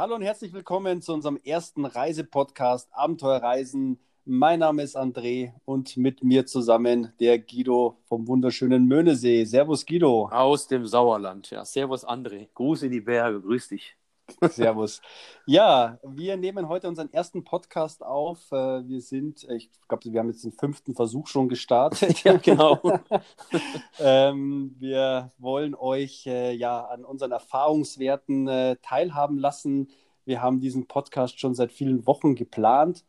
Hallo und herzlich willkommen zu unserem ersten Reisepodcast Abenteuerreisen. Mein Name ist André und mit mir zusammen der Guido vom wunderschönen Möhnesee. Servus Guido. Aus dem Sauerland, ja. Servus André. Gruß in die Berge, grüß dich. Servus. Ja, wir nehmen heute unseren ersten Podcast auf. Äh, wir sind, ich glaube, wir haben jetzt den fünften Versuch schon gestartet. ja, genau. ähm, wir wollen euch äh, ja an unseren Erfahrungswerten äh, teilhaben lassen. Wir haben diesen Podcast schon seit vielen Wochen geplant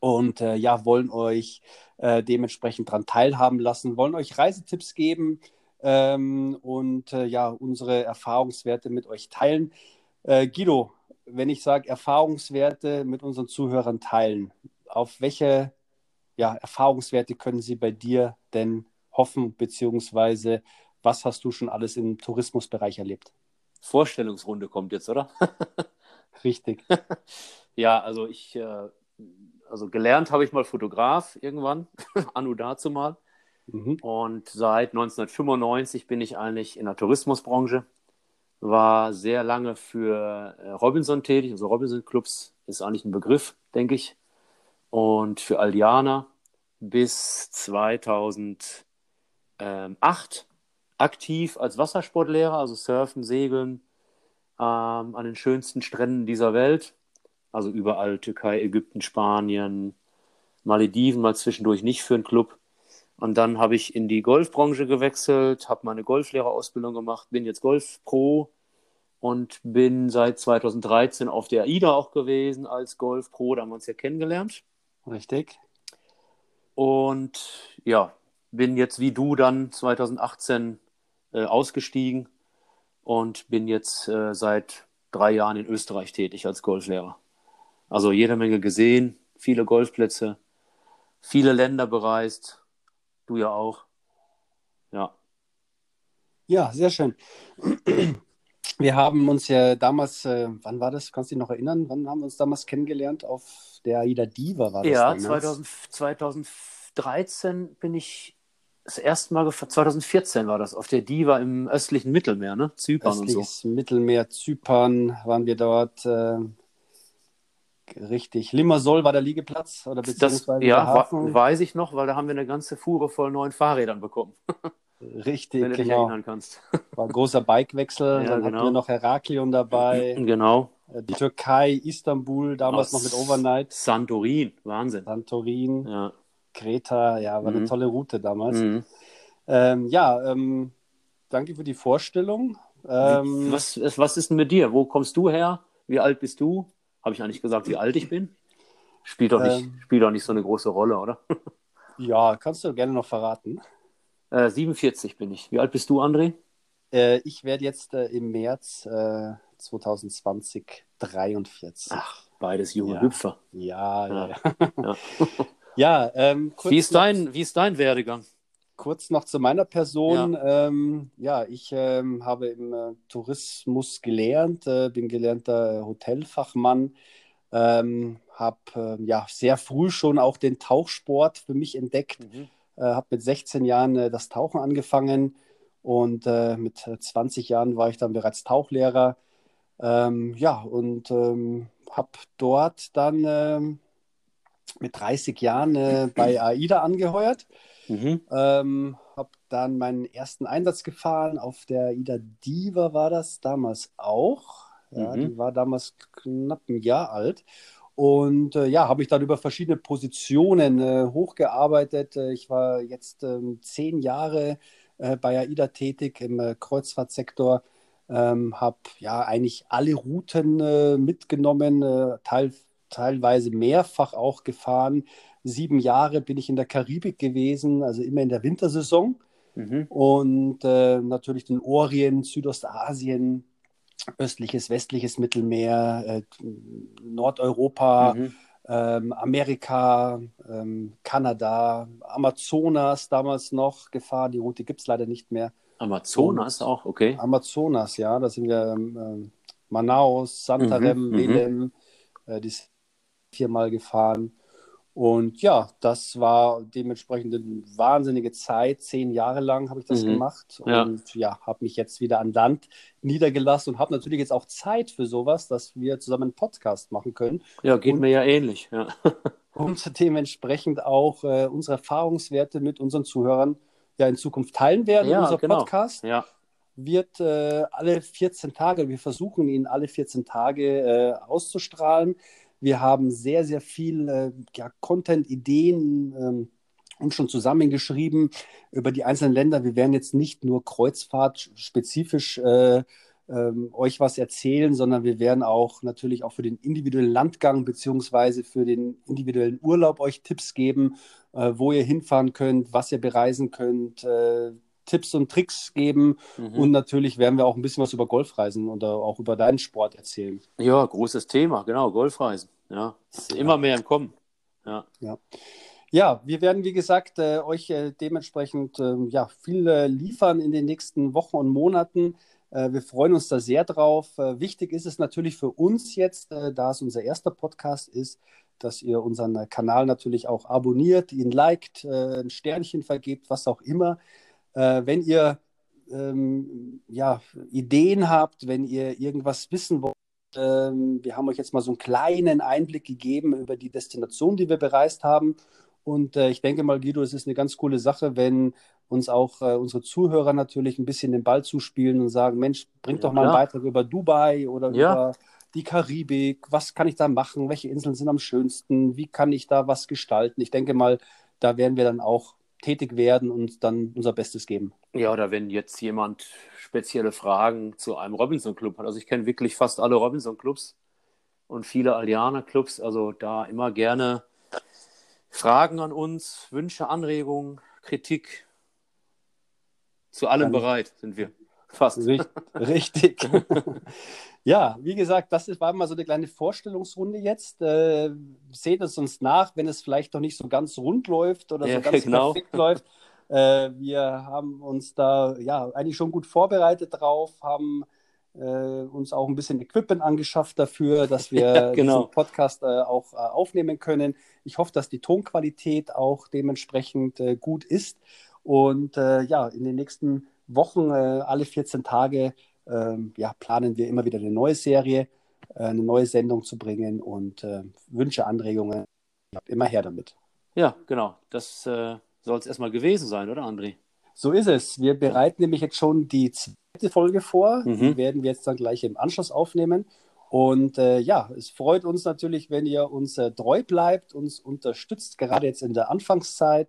und äh, ja, wollen euch äh, dementsprechend daran teilhaben lassen, wollen euch Reisetipps geben ähm, und äh, ja, unsere Erfahrungswerte mit euch teilen. Äh, Guido, wenn ich sage Erfahrungswerte mit unseren Zuhörern teilen, auf welche ja, Erfahrungswerte können sie bei dir denn hoffen, beziehungsweise was hast du schon alles im Tourismusbereich erlebt? Vorstellungsrunde kommt jetzt, oder? Richtig. ja, also ich, äh, also gelernt habe ich mal Fotograf irgendwann, anno dazu mal. Mhm. Und seit 1995 bin ich eigentlich in der Tourismusbranche war sehr lange für äh, Robinson tätig, also Robinson Clubs ist eigentlich ein Begriff, denke ich. Und für Aldiana bis 2008 aktiv als Wassersportlehrer, also Surfen, Segeln ähm, an den schönsten Stränden dieser Welt. Also überall Türkei, Ägypten, Spanien, Malediven mal zwischendurch nicht für einen Club. Und dann habe ich in die Golfbranche gewechselt, habe meine Golflehrerausbildung gemacht, bin jetzt Golfpro und bin seit 2013 auf der AIDA auch gewesen als Golfpro. Da haben wir uns ja kennengelernt. Richtig. Und ja, bin jetzt wie du dann 2018 äh, ausgestiegen und bin jetzt äh, seit drei Jahren in Österreich tätig als Golflehrer. Also jede Menge gesehen, viele Golfplätze, viele Länder bereist, Du ja auch. Ja. Ja, sehr schön. Wir haben uns ja damals, äh, wann war das? Kannst du dich noch erinnern? Wann haben wir uns damals kennengelernt? Auf der Aida Diva war das Ja, 2000, 2013 bin ich das erste Mal, 2014 war das, auf der Diva im östlichen Mittelmeer, ne? Zypern Östliches und so. Mittelmeer, Zypern waren wir dort. Äh, Richtig. Limassol war der Liegeplatz oder beziehungsweise das, ja, Hafen. weiß ich noch, weil da haben wir eine ganze Fuhre voll neuen Fahrrädern bekommen. Richtig, Wenn du genau. dich erinnern kannst. War ein großer Bikewechsel. Ja, dann genau. hatten wir noch Heraklion dabei. Genau. Äh, die Türkei, Istanbul, damals Aus noch mit Overnight. Santorin, Wahnsinn. Santorin, ja. Kreta, ja, war mhm. eine tolle Route damals. Mhm. Ähm, ja, ähm, danke für die Vorstellung. Ähm, was, was ist denn mit dir? Wo kommst du her? Wie alt bist du? Habe ich eigentlich gesagt, wie alt ich bin? Spielt doch nicht, ähm, spielt doch nicht so eine große Rolle, oder? ja, kannst du gerne noch verraten. Äh, 47 bin ich. Wie alt bist du, André? Äh, ich werde jetzt äh, im März 2020 43. Ach, beides junge ja. Hüpfer. Ja, ja, ja. ja. ja ähm, wie, ist dein, wie ist dein Werdegang? Kurz noch zu meiner Person. Ja, ähm, ja ich ähm, habe im äh, Tourismus gelernt, äh, bin gelernter Hotelfachmann, ähm, habe äh, ja sehr früh schon auch den Tauchsport für mich entdeckt, mhm. Äh, habe mit 16 Jahren äh, das Tauchen angefangen und äh, mit 20 Jahren war ich dann bereits Tauchlehrer. Ähm, ja, und ähm, habe dort dann ähm, mit 30 Jahren bei AIDA angeheuert Mhm. Ähm, habe dann meinen ersten Einsatz gefahren. Auf der Ida Diva war das damals auch. Ja, mhm. Die war damals knapp ein Jahr alt. Und äh, ja, habe mich dann über verschiedene Positionen äh, hochgearbeitet. Äh, ich war jetzt ähm, zehn Jahre äh, bei AIDA tätig im äh, Kreuzfahrtsektor. Ähm, habe ja eigentlich alle Routen äh, mitgenommen, teil, teilweise mehrfach auch gefahren sieben Jahre bin ich in der Karibik gewesen, also immer in der Wintersaison. Mhm. Und äh, natürlich den Orient, Südostasien, östliches, westliches Mittelmeer, äh, Nordeuropa, mhm. ähm, Amerika, ähm, Kanada, Amazonas damals noch gefahren. Die Route gibt es leider nicht mehr. Amazonas Und, auch, okay. Amazonas, ja, da sind wir ähm, Manaus, Santarem, mhm. Mhm. äh, die viermal gefahren. Und ja, das war dementsprechend eine wahnsinnige Zeit. Zehn Jahre lang habe ich das mhm. gemacht ja. und ja, habe mich jetzt wieder an Land niedergelassen und habe natürlich jetzt auch Zeit für sowas, dass wir zusammen einen Podcast machen können. Ja, geht und, mir ja ähnlich. Ja. und dementsprechend auch äh, unsere Erfahrungswerte mit unseren Zuhörern ja in Zukunft teilen werden. Ja, Unser genau. Podcast ja. wird äh, alle 14 Tage, wir versuchen ihn alle 14 Tage äh, auszustrahlen. Wir haben sehr, sehr viel äh, ja, Content, Ideen ähm, und schon zusammengeschrieben über die einzelnen Länder. Wir werden jetzt nicht nur Kreuzfahrt spezifisch äh, ähm, euch was erzählen, sondern wir werden auch natürlich auch für den individuellen Landgang beziehungsweise für den individuellen Urlaub euch Tipps geben, äh, wo ihr hinfahren könnt, was ihr bereisen könnt, äh, Tipps und Tricks geben. Mhm. Und natürlich werden wir auch ein bisschen was über Golfreisen oder auch über deinen Sport erzählen. Ja, großes Thema, genau, Golfreisen. Ja, ist immer mehr im Kommen. Ja. ja. Ja, wir werden, wie gesagt, äh, euch äh, dementsprechend äh, ja, viel äh, liefern in den nächsten Wochen und Monaten. Äh, wir freuen uns da sehr drauf. Äh, wichtig ist es natürlich für uns jetzt, da es unser erster Podcast ist, dass ihr unseren Kanal natürlich auch abonniert, ihn liked, ein Sternchen vergebt, was auch immer. Äh, wenn ihr ähm, ja, Ideen habt, wenn ihr irgendwas wissen wollt, ähm, wir haben euch jetzt mal so einen kleinen Einblick gegeben über die Destination, die wir bereist haben. Und äh, ich denke mal, Guido, es ist eine ganz coole Sache, wenn uns auch äh, unsere Zuhörer natürlich ein bisschen den Ball zuspielen und sagen, Mensch, bringt ja, doch mal klar. einen Beitrag über Dubai oder ja. über die Karibik. Was kann ich da machen? Welche Inseln sind am schönsten? Wie kann ich da was gestalten? Ich denke mal, da werden wir dann auch tätig werden und dann unser Bestes geben. Ja, oder wenn jetzt jemand spezielle Fragen zu einem Robinson-Club hat. Also ich kenne wirklich fast alle Robinson-Clubs und viele Allianer-Clubs. Also da immer gerne Fragen an uns, Wünsche, Anregungen, Kritik. Zu allem dann, bereit sind wir. Fast. Richtig. ja, wie gesagt, das war mal so eine kleine Vorstellungsrunde jetzt. Äh, seht es uns nach, wenn es vielleicht noch nicht so ganz rund läuft oder ja, so ganz genau. perfekt läuft. Äh, wir haben uns da ja eigentlich schon gut vorbereitet drauf, haben äh, uns auch ein bisschen Equipment angeschafft dafür, dass wir ja, genau. diesen Podcast äh, auch äh, aufnehmen können. Ich hoffe, dass die Tonqualität auch dementsprechend äh, gut ist. Und ja, in den nächsten Wochen, äh, alle 14 Tage, ähm, ja, planen wir immer wieder eine neue Serie, äh, eine neue Sendung zu bringen und äh, Wünsche, Anregungen, immer her damit. Ja, genau. Das soll es erstmal gewesen sein, oder André? So ist es. Wir bereiten nämlich jetzt schon die zweite Folge vor. Mhm. Die werden wir jetzt dann gleich im Anschluss aufnehmen. Und äh, ja, es freut uns natürlich, wenn ihr uns äh, treu bleibt, uns unterstützt, gerade jetzt in der Anfangszeit.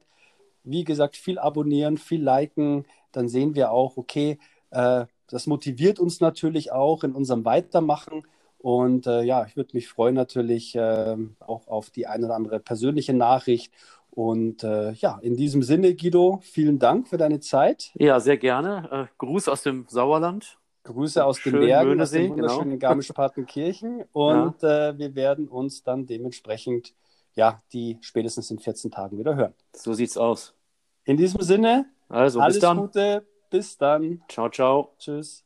Wie gesagt, viel abonnieren, viel liken, dann sehen wir auch, okay, äh, das motiviert uns natürlich auch in unserem Weitermachen. Und äh, ja, ich würde mich freuen natürlich äh, auch auf die eine oder andere persönliche Nachricht. Und äh, ja, in diesem Sinne, Guido, vielen Dank für deine Zeit. Ja, sehr gerne. Äh, Gruß aus dem Sauerland. Grüße aus den Bergen, Möhnesee, aus dem wunderschönen genau. Garmisch-Partenkirchen. Und ja. äh, wir werden uns dann dementsprechend, ja, die spätestens in 14 Tagen wieder hören. So sieht's aus. In diesem Sinne, also, alles bis dann. Gute, bis dann. Ciao, ciao. Tschüss.